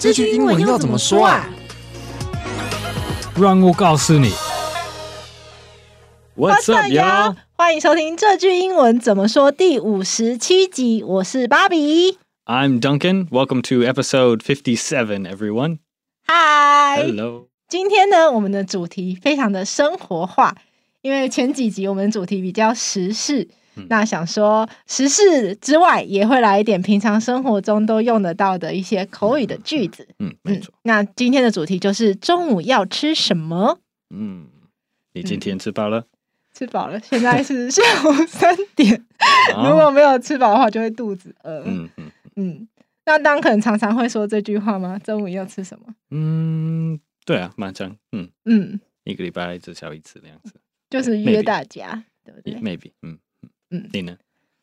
这句英文要怎么说啊？让我告诉你。What's up, y'all？欢迎收听这句英文怎么说第五十七集。我是芭比。I'm Duncan. Welcome to episode fifty-seven, everyone. Hi. Hello. 今天呢，我们的主题非常的生活化，因为前几集我们主题比较时事。那想说时事之外，也会来一点平常生活中都用得到的一些口语的句子。嗯，没错。嗯，那今天的主题就是中午要吃什么？嗯，你今天吃饱了？嗯，吃饱了。现在是下午三点，如果没有吃饱的话，就会肚子饿。嗯嗯嗯。那当可能常常会说这句话吗？中午要吃什么？嗯，对啊，蛮常。嗯嗯，一个礼拜至少一次那样子，就是约大家.对不对？Maybe，嗯。嗯，你呢？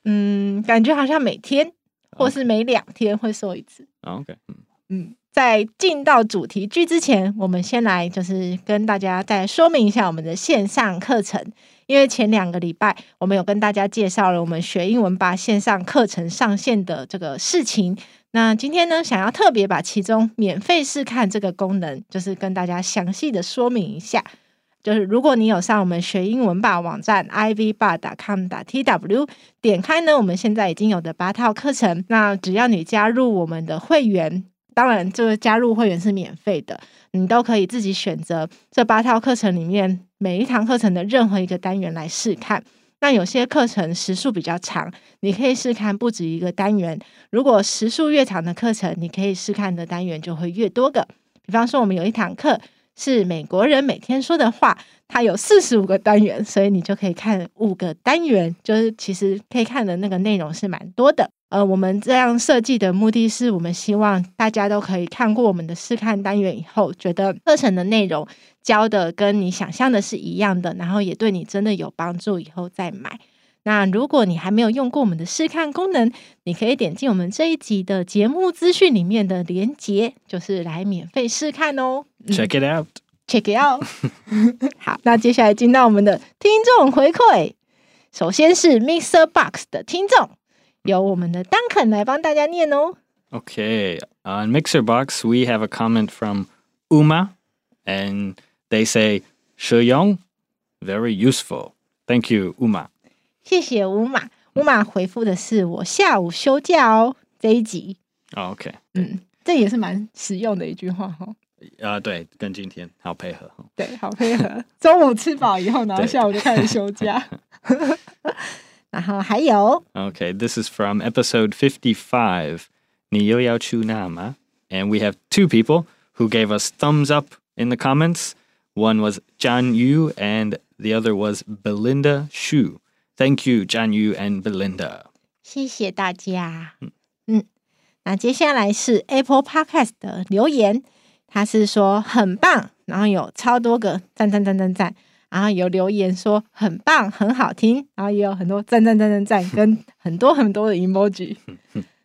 嗯，感觉好像每天或是每两天会说一次。OK，嗯嗯，在进到主题句之前，我们先来就是跟大家再说明一下我们的线上课程，因为前两个礼拜我们有跟大家介绍了我们学英文吧线上课程上线的这个事情。那今天呢，想要特别把其中免费试看这个功能，就是跟大家详细的说明一下。就是如果你有上我们学英文吧网站 ivbar.com.tw 点开呢，我们现在已经有的八套课程，那只要你加入我们的会员，当然这个加入会员是免费的，你都可以自己选择这八套课程里面每一堂课程的任何一个单元来试看。那有些课程时数比较长，你可以试看不止一个单元。如果时数越长的课程，你可以试看的单元就会越多个。比方说，我们有一堂课。是美国人每天说的话，它有四十五个单元，所以你就可以看五个单元，就是其实可以看的那个内容是蛮多的。呃，我们这样设计的目的是我们希望大家都可以看过我们的试看单元以后，觉得课程的内容教的跟你想象的是一样的，然后也对你真的有帮助，以后再买。那如果你还没有用过我们的试看功能，你可以点进我们这一集的节目资讯里面的连接，就是来免费试看哦。Check it out. Check it out. 好，那接下来进到我们的听众回馈。首先是 Mixer Box 的听众，由我们的 Duncan 来帮大家念哦。Okay, on Mixer Box we have a comment from Uma, and they say Shuyong, very useful. Thank you, Uma. 谢谢五马，五马回复的是我下午休假哦这一集。Oh, OK，嗯，这也是蛮实用的一句话哈。啊，对，跟今天好配合。对，好配合。中午吃饱以后，然后下午就开始休假。然后还有，OK，this is from episode fifty-five。你又要去哪吗？And we have two people who gave us thumbs up in the comments. One was John Yu, and the other was Belinda Xu. Thank you, John Yu and Belinda。谢谢大家。嗯嗯，那接下来是 Apple Podcast 的留言，他是说很棒，然后有超多个赞赞赞赞赞，然后有留言说很棒，很好听，然后也有很多赞赞赞赞赞，跟很多很多的 emoji。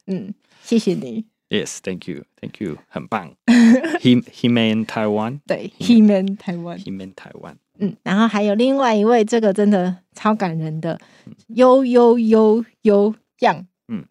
嗯，谢谢你。Yes, thank you, thank you，很棒。He he man Taiwan。对，He man Taiwan。He man Taiwan。嗯，然后还有另外一位，这个真的超感人的，悠悠悠悠样，嗯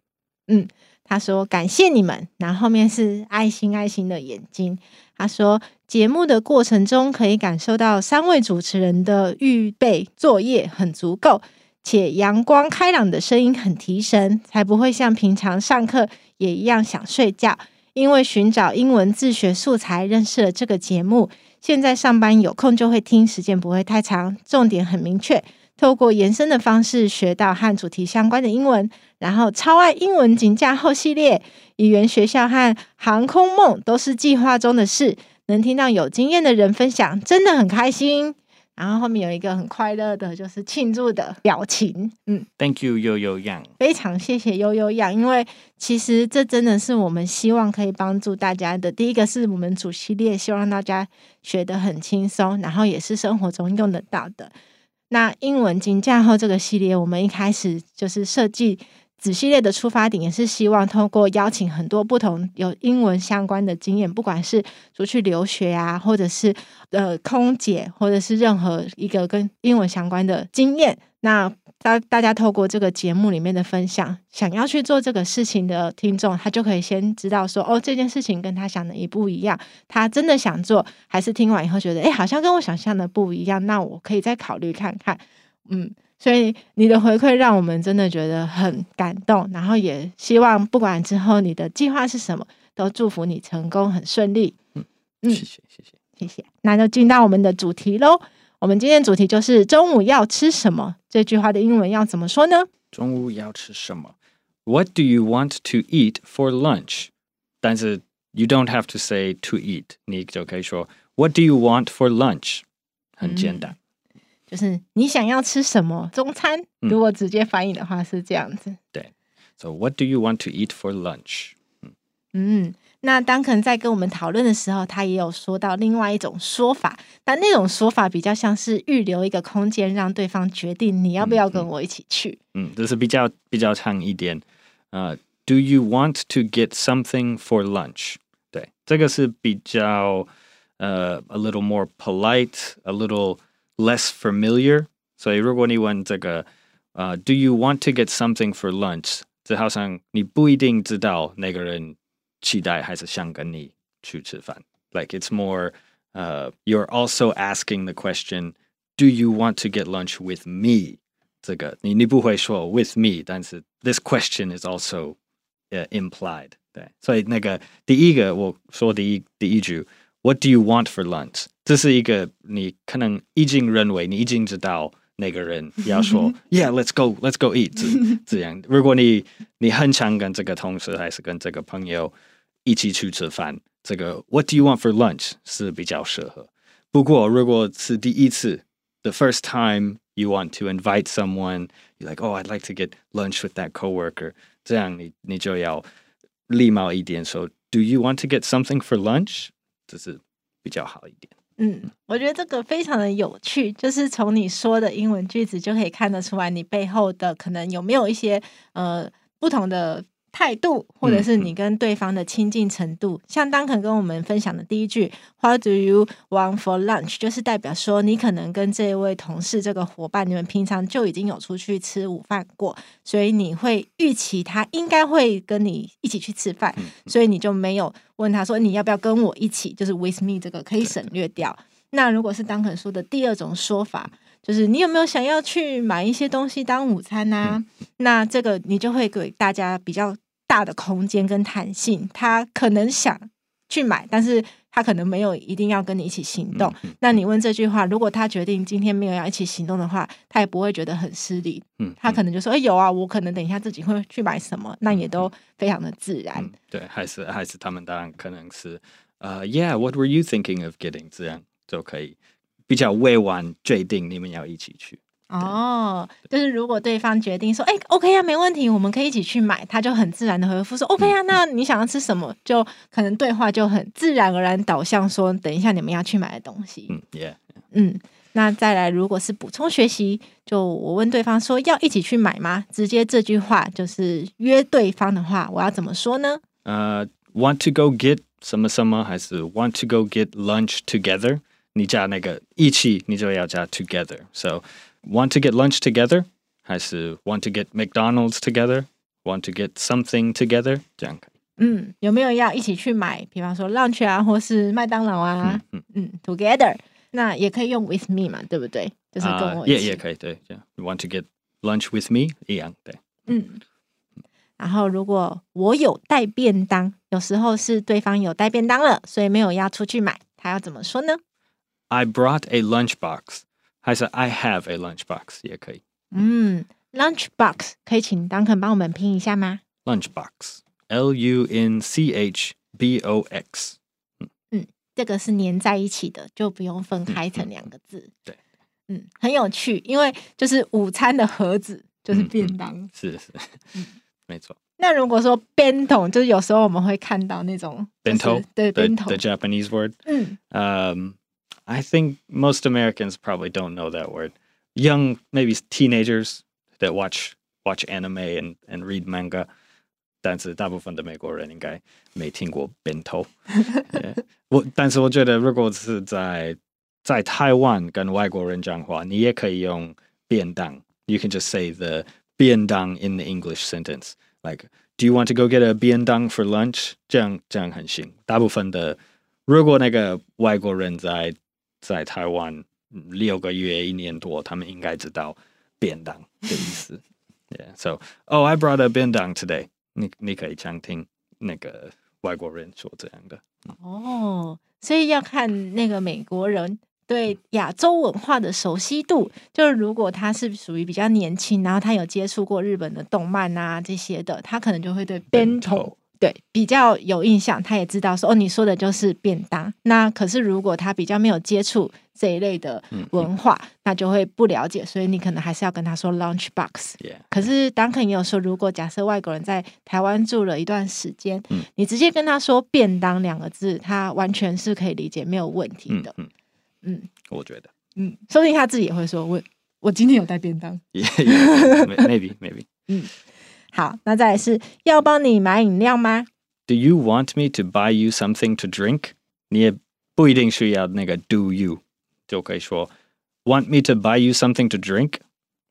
嗯，他说感谢你们，然后后面是爱心爱心的眼睛。他说节目的过程中可以感受到三位主持人的预备作业很足够，且阳光开朗的声音很提神，才不会像平常上课也一样想睡觉。因为寻找英文自学素材，认识了这个节目。现在上班有空就会听，时间不会太长，重点很明确。透过延伸的方式学到和主题相关的英文，然后超爱英文金架厚系列，语言学校和航空梦都是计划中的事。能听到有经验的人分享，真的很开心。然后后面有一个很快乐的，就是庆祝的表情。嗯，Thank you，悠悠样，非常谢谢悠悠样，因为其实这真的是我们希望可以帮助大家的。第一个是我们主系列，希望大家学得很轻松，然后也是生活中用得到的。那英文金架后这个系列，我们一开始就是设计。子系列的出发点也是希望通过邀请很多不同有英文相关的经验，不管是出去留学啊，或者是呃空姐，或者是任何一个跟英文相关的经验，那大大家透过这个节目里面的分享，想要去做这个事情的听众，他就可以先知道说，哦，这件事情跟他想的一不一样，他真的想做，还是听完以后觉得，哎，好像跟我想象的不一样，那我可以再考虑看看。嗯，所以你的回馈让我们真的觉得很感动，然后也希望不管之后你的计划是什么，都祝福你成功很顺利。嗯嗯，谢谢谢谢谢谢，那就进到我们的主题喽。我们今天主题就是中午要吃什么？这句话的英文要怎么说呢？中午要吃什么？What do you want to eat for lunch？但是 you don't have to say to eat，你就可以说 What do you want for lunch？很简单，嗯，就是你想要吃什么中餐？如果直接翻译的话是这样子。对，So what do you want to eat for lunch？嗯。嗯那当可能在跟我们讨论的时候，他也有说到另外一种说法，但那种说法比较像是预留一个空间，让对方决定你要不要跟我一起去。嗯，这是比较比较长一点。呃、uh,，Do you want to get something for lunch？对，这个是比较呃、uh,，a little more polite，a little less familiar。所以如果你问这个呃、uh,，Do you want to get something for lunch？这好像你不一定知道那个人。期待还是想跟你去吃饭？Like it's more, uh, you're also asking the question, do you want to get lunch with me？这个你你不会说 with me，但是 this question is also uh, implied。对，所以那个第一个我说第一第一句 ，What do you want for lunch？这是一个你可能已经认为你已经知道那个人要说，Yeah，let's go，let's go eat 这这样。如果你你很想跟这个同事还是跟这个朋友。一起去吃饭，这个 What do you want for lunch 是比较适合。不过如果是第一次，the first time you want to invite someone, you're like, oh, I'd like to get lunch with that coworker，这样你你就要礼貌一点说，Do you want to get something for lunch？ 这是比较好一点。嗯，我觉得这个非常的有趣，就是从你说的英文句子就可以看得出来，你背后的可能有没有一些呃不同的。态度，或者是你跟对方的亲近程度，嗯、像当肯跟我们分享的第一句 “What do you want for lunch？” 就是代表说，你可能跟这一位同事、这个伙伴，你们平常就已经有出去吃午饭过，所以你会预期他应该会跟你一起去吃饭，嗯、所以你就没有问他说你要不要跟我一起，就是 “with me” 这个可以省略掉。那如果是当肯说的第二种说法，就是你有没有想要去买一些东西当午餐啊？嗯、那这个你就会给大家比较大的空间跟弹性。他可能想去买，但是他可能没有一定要跟你一起行动。嗯、那你问这句话，如果他决定今天没有要一起行动的话，他也不会觉得很失礼。嗯，他可能就说：“哎、欸，有啊，我可能等一下自己会去买什么。”那也都非常的自然。嗯、对，还是还是他们当然可能是呃、uh,，Yeah，what were you thinking of getting？这样就可以。比较未完决定你们要一起去哦，就是如果对方决定说，哎，OK 啊，没问题，我们可以一起去买，他就很自然的回复说，OK 啊，那你想要吃什么？就可能对话就很自然而然导向说，等一下你们要去买的东西。嗯，Yeah，嗯，那再来，如果是补充学习，就我问对方说要一起去买吗？直接这句话就是约对方的话，我要怎么说呢？呃，uh，Want to go get 什么什么，还是 Want to go get lunch together？你加那个一起，你就要加 together。So want to get lunch together，还是 want to get McDonald's together？Want to get something together？这样可以。嗯，有没有要一起去买？比方说 lunch 啊，或是麦当劳啊？嗯嗯，嗯，together。那也可以用 with me 嘛，对不对？就是跟我一起。也也可以，对，You want to get lunch with me？一样，对。嗯。然后如果我有带便当，有时候是对方有带便当了，所以没有要出去买，他要怎么说呢 ？I brought a lunchbox，还是 I have a lunchbox 也可以。嗯，lunchbox 可以请 Duncan 帮我们拼一下吗？lunchbox，L U N C H B O X。嗯嗯，这个是粘在一起的，就不用分开成两个字。嗯嗯、对，嗯，很有趣，因为就是午餐的盒子就是便当。嗯嗯、是是，嗯、没错。那如果说便当，就是有时候我们会看到那种便当，对便当 the Japanese word。嗯嗯。I think most Americans probably don't know that word. Young, maybe teenagers that watch watch anime and and read manga，但是大部分的美国人应该没听过 bento。我但是我觉得，如果是在在台湾跟外国人讲话，你也可以用便当 you can just say the 便当 in the English sentence. Like, do you want to go get a 便当 for lunch? 这样这样很行。大部分的，如果那个外国人在 在台湾六个月一年多，他们应该知道便当的意思。yeah. So, oh, I brought a 便当 today. 你你可以常听那个外国人说这样的。哦，所以要看那个美国人。对亚洲文化的熟悉度，就是如果他是属于比较年轻，然后他有接触过日本的动漫啊这些的，他可能就会对便当对比较有印象，他也知道说哦，你说的就是便当。那可是如果他比较没有接触这一类的文化，嗯、那就会不了解，所以你可能还是要跟他说 lunch box。Yeah. 可是 Duncan 也有说，如果假设外国人在台湾住了一段时间，嗯、你直接跟他说便当两个字，他完全是可以理解，没有问题的。嗯嗯嗯，我觉得，嗯，说不定他自己也会说，我我今天有带便当 yeah, yeah, maybe maybe，嗯，好，那再来是要帮你买饮料吗？Do you want me to buy you something to drink？你也不一定需要那个 Do you，就可以说 Want me to buy you something to drink？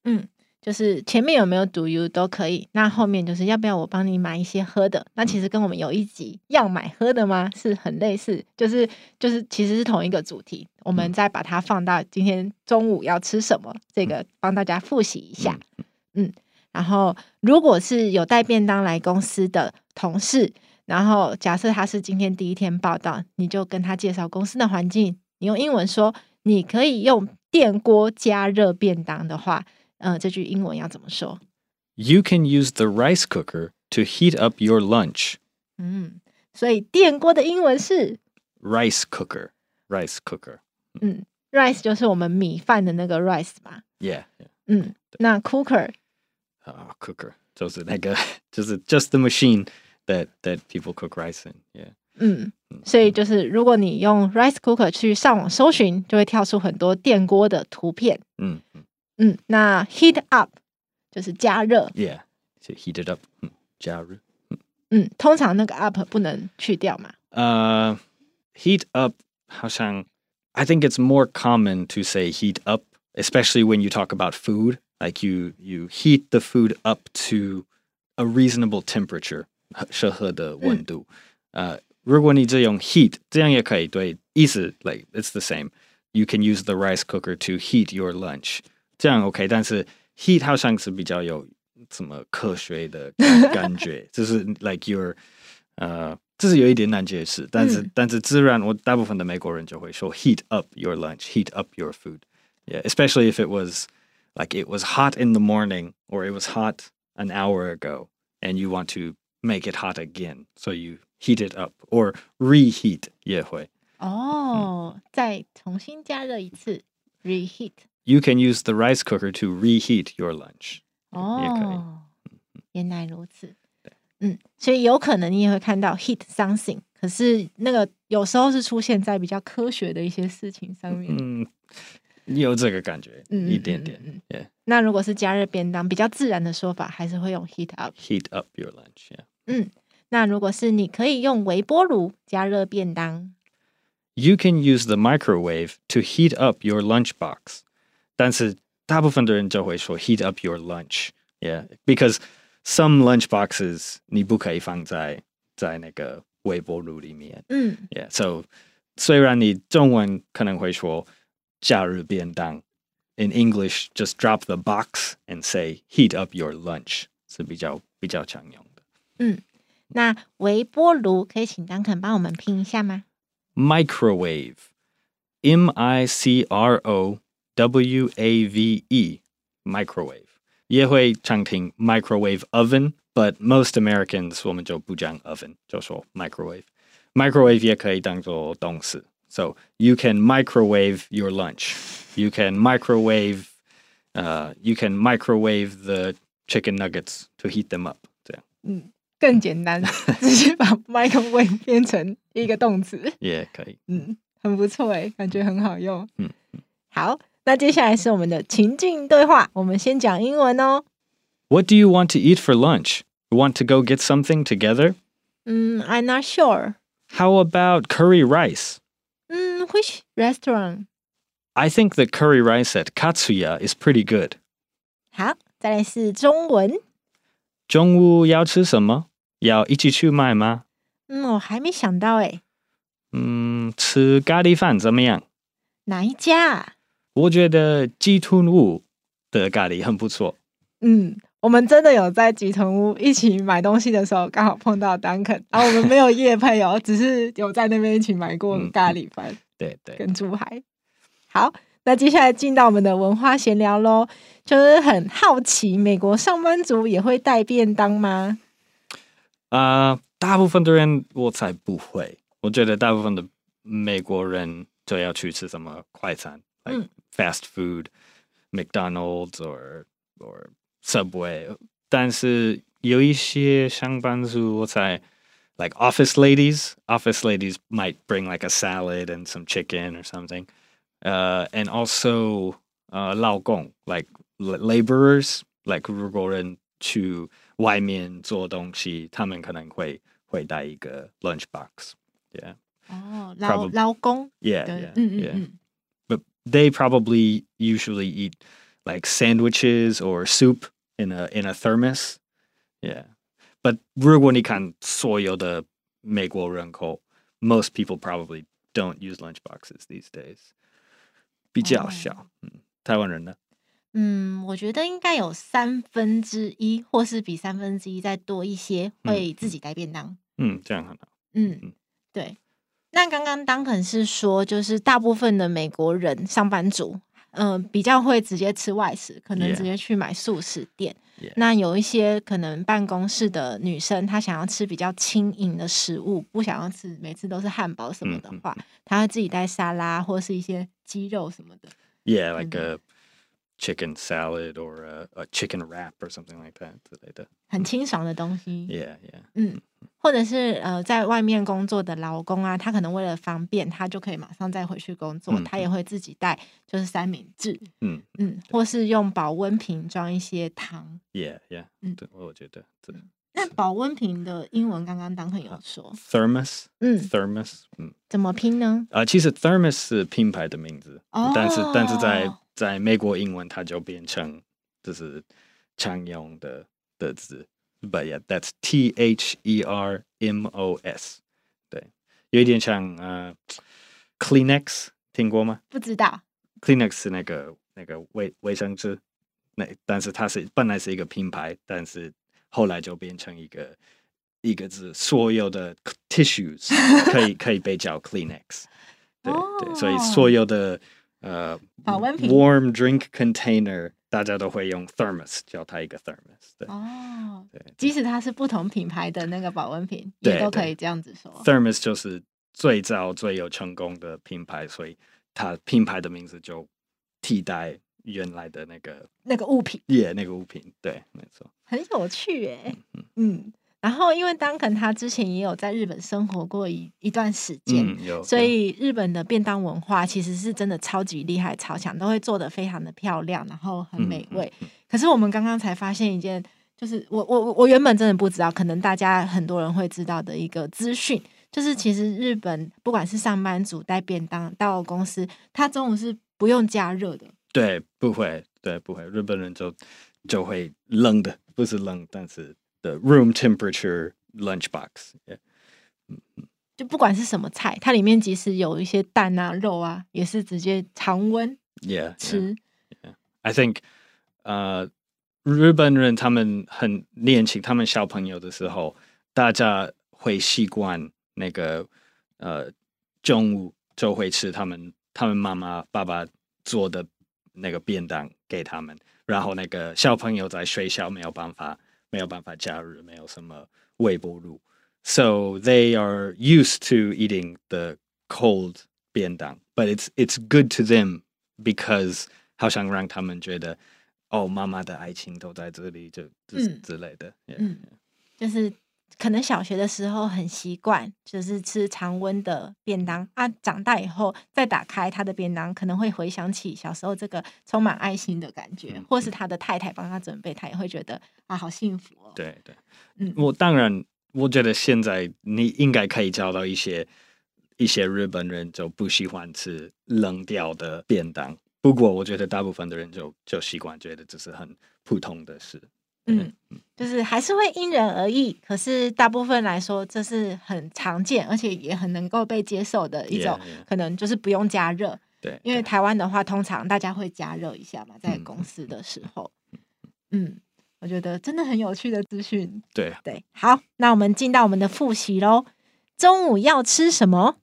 嗯。就是前面有没有 do you 都可以，那后面就是要不要我帮你买一些喝的？那其实跟我们有一集要买喝的吗？是很类似，就是就是其实是同一个主题。我们再把它放到今天中午要吃什么，这个帮大家复习一下。嗯，然后如果是有带便当来公司的同事，然后假设他是今天第一天报到，你就跟他介绍公司的环境，你用英文说你可以用电锅加热便当的话。呃，这句英文要怎么说？You can use the rice cooker to heat up your lunch。嗯，所以电锅的英文是 rice cooker。rice cooker。嗯，rice 就是我们米饭的那个 rice 吧？Yeah。嗯，那 cooker 啊，cooker 就是那个，就是 just the machine that that people cook rice in。Yeah。嗯，所以就是如果你用 rice cooker 去上网搜寻，就会跳出很多电锅的图片。嗯。嗯，那 heat up 就是加热，Yeah，就 heat it up，嗯，加热，嗯，嗯，通常那个 up 不能去掉嘛？呃、uh,，heat up 好像，I think it's more common to say heat up, especially when you talk about food, like you you heat the food up to a reasonable temperature，适合的温度。呃、嗯，uh, 如果你只用 heat，这样也可以，对，意思 like it's the same. You can use the rice cooker to heat your lunch. 这样 OK，但是 heat 好像是比较有什么科学的感觉，就是 like your 呃，这是有一点难解释，但是、嗯、但是自然我大部分的美国人就会说 heat up your lunch，heat up your food，yeah，especially if it was like it was hot in the morning or it was hot an hour ago and you want to make it hot again，so you heat it up or reheat 也会哦，嗯、再重新加热一次 reheat。You can use the rice cooker to reheat your lunch。哦，也可以。原来如此。对，嗯，所以有可能你也会看到 heat something，可是那个有时候是出现在比较科学的一些事情上面。嗯， 有这个感觉，嗯，一点点。嗯，yeah. 那如果是加热便当，比较自然的说法还是会用 heat up。Heat up your lunch，yeah. 嗯，那如果是你可以用微波炉加热便当。You can use the microwave to heat up your lunchbox. 但是大部分的人就会说 heat up your lunch, yeah, because some lunch boxes 你不可以放在在那个微波炉里面，嗯，yeah, so 虽然你中文可能会说 加热便当，in English just drop the box and say heat up your lunch 是比较比较常用的。嗯，那微波炉可以请 Duncan 帮我们拼一下吗？Microwave, M-I-C-R-O W A V E microwave 也会常听 microwave oven，but most Americans 我们就不讲 oven，就说 microwave。microwave 也可以当做动词 ，so you can microwave your lunch. You can microwave, uh, you can microwave the chicken nuggets to heat them up。这样，嗯，更简单，直接把 microwave 变成一个动词，也可以。嗯，很不错诶，感觉很好用。嗯，好。那接下来是我们的情境对话，我们先讲英文哦。What do you want to eat for lunch? You want to go get something together? 嗯、mm,，I'm not sure. How about curry rice? 嗯、mm,，which restaurant? I think the curry rice at Katsuya is pretty good. 好，再来是中文。中午要吃什么？要一起去买吗？嗯，我还没想到哎。嗯，吃咖喱饭怎么样？哪一家？我觉得鸡豚屋的咖喱很不错。嗯，我们真的有在鸡豚屋一起买东西的时候，刚好碰到 Duncan，然后我们没有夜配哦，只是有在那边一起买过咖喱饭。嗯、对对，跟猪排。好，那接下来进到我们的文化闲聊喽，就是很好奇，美国上班族也会带便当吗？啊、呃，大部分的人我才不会。我觉得大部分的美国人就要去吃什么快餐，嗯，like fast food, McDonald's or or Subway。但是有一些上班族，我猜 ，like office ladies, office ladies might bring like a salad and some chicken or something. Uh, and also, uh, 劳工，like laborers, like 如果人去外面做东西，他们可能会会带一个 lunch box。Yeah. 哦，劳劳工。Yeah, yeah, yeah. But they probably usually eat like sandwiches or soup in a in a thermos. Yeah. But 如果你看所有的美国人口，most people probably don't use lunch boxes these days. 比较少。嗯，台湾人呢？嗯，我觉得应该有三分之一，或是比三分之一再多一些，会自己带便当。嗯，这样很好。嗯。对，那刚刚 Duncan 是说，就是大部分的美国人上班族，嗯、呃，比较会直接吃外食，可能直接去买素食店。Yeah. 那有一些可能办公室的女生，她想要吃比较轻盈的食物，不想要吃每次都是汉堡什么的话，她会自己带沙拉或是一些鸡肉什么的。Yeah, like a chicken salad or a, a chicken wrap or something like that 之类的。很清爽的东西。Yeah, yeah. 嗯。或者是呃，在外面工作的劳工啊，他可能为了方便，他就可以马上再回去工作，嗯、他也会自己带，就是三明治，嗯嗯，或是用保温瓶装一些汤。Yeah, yeah，嗯，对，我觉得对。那保温瓶的英文刚刚当朋友说，thermos，嗯，thermos，嗯，怎么拼呢？啊、呃，其实 thermos 是品牌的名字，哦、但是但是在在美国英文它就变成就是常用的的字。But yeah, that's T H E R M O S。对，有一点像呃，Kleenex，听过吗？不知道。Kleenex 是那个那个卫卫生纸，那但是它是本来是一个品牌，但是后来就变成一个一个字，所有的 tissues 可以可以被叫 Kleenex。对对，所以所有的呃保温瓶。warm drink container。大家都会用 thermos 叫它一个 thermos，对。哦，对，即使它是不同品牌的那个保温瓶，也都可以这样子说。thermos 就是最早最有成功的品牌，所以它品牌的名字就替代原来的那个那个物品，耶，yeah, 那个物品，对，没错，很有趣诶，嗯。嗯。嗯然后，因为 Duncan 他之前也有在日本生活过一一段时间，嗯、所以日本的便当文化其实是真的超级厉害、超强，都会做的非常的漂亮，然后很美味。嗯嗯、可是我们刚刚才发现一件，就是我我我原本真的不知道，可能大家很多人会知道的一个资讯，就是其实日本不管是上班族带便当到公司，他中午是不用加热的。对，不会，对，不会，日本人就就会冷的，不是冷，但是。的 room temperature lunchbox，yeah. 就不管是什么菜，它里面即使有一些蛋啊、肉啊，也是直接常温，yeah 吃。Yeah, yeah. I think，呃、uh,，日本人他们很年轻，他们小朋友的时候，大家会习惯那个呃中午就会吃他们他们妈妈爸爸做的那个便当给他们，然后那个小朋友在学校没有办法。没有办法加热，没有什么微波炉，so they are used to eating the cold 便当，but it's it's good to them because 好像让他们觉得，哦，妈妈的爱情都在这里，就之之类的，嗯，yeah, 嗯 yeah. 就是。 可能小学的时候很习惯，就是吃常温的便当啊。长大以后再打开他的便当，可能会回想起小时候这个充满爱心的感觉，嗯、或是他的太太帮他准备，他也会觉得啊，好幸福哦。对对，嗯，我当然，我觉得现在你应该可以找到一些一些日本人就不喜欢吃冷掉的便当，不过我觉得大部分的人就就习惯觉得这是很普通的事。嗯，就是还是会因人而异，可是大部分来说，这是很常见，而且也很能够被接受的一种，yeah, yeah. 可能就是不用加热。对，因为台湾的话，通常大家会加热一下嘛，在公司的时候。嗯，嗯，我觉得真的很有趣的资讯。对对，好，那我们进到我们的复习喽。中午要吃什么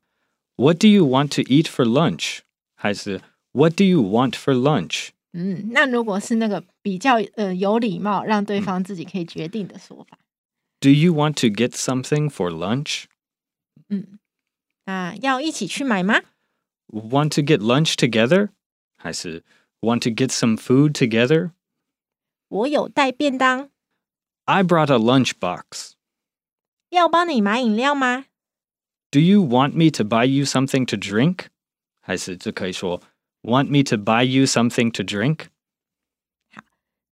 ？What do you want to eat for lunch？还是 What do you want for lunch？嗯，那如果是那个比较呃有礼貌，让对方自己可以决定的说法。Do you want to get something for lunch？嗯，那要一起去买吗？Want to get lunch together？还是 Want to get some food together？我有带便当。I brought a lunch box。要帮你买饮料吗？Do you want me to buy you something to drink？还是这可以说。Want me to buy you something to drink?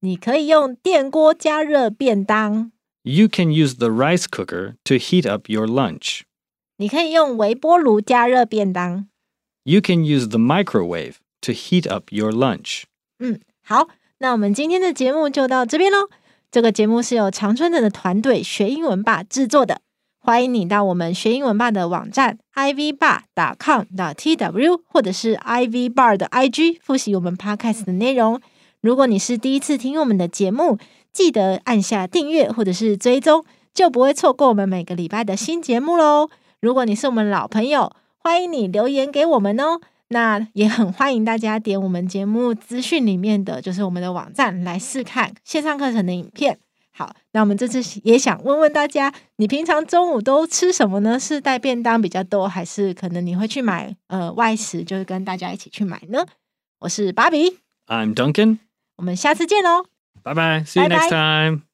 好，你可以用电锅加热便当。You can use the rice cooker to heat up your lunch. 你可以用微波炉加热便当。You can use the microwave to heat up your lunch. 嗯，好，那我们今天的节目就到这边喽。这个节目是由常春藤的团队学英文吧制作的。欢迎你到我们学英文吧的网站 ivbar.com.tw 或者是 ivbar 的 IG 复习我们 podcast 的内容。如果你是第一次听我们的节目，记得按下订阅或者是追踪，就不会错过我们每个礼拜的新节目喽。如果你是我们老朋友，欢迎你留言给我们哦。那也很欢迎大家点我们节目资讯里面的就是我们的网站来试看线上课程的影片。好，那我们这次也想问问大家，你平常中午都吃什么呢？是带便当比较多，还是可能你会去买呃外食，就是跟大家一起去买呢？我是芭比，I'm Duncan，我们下次见喽，拜拜，See you next time。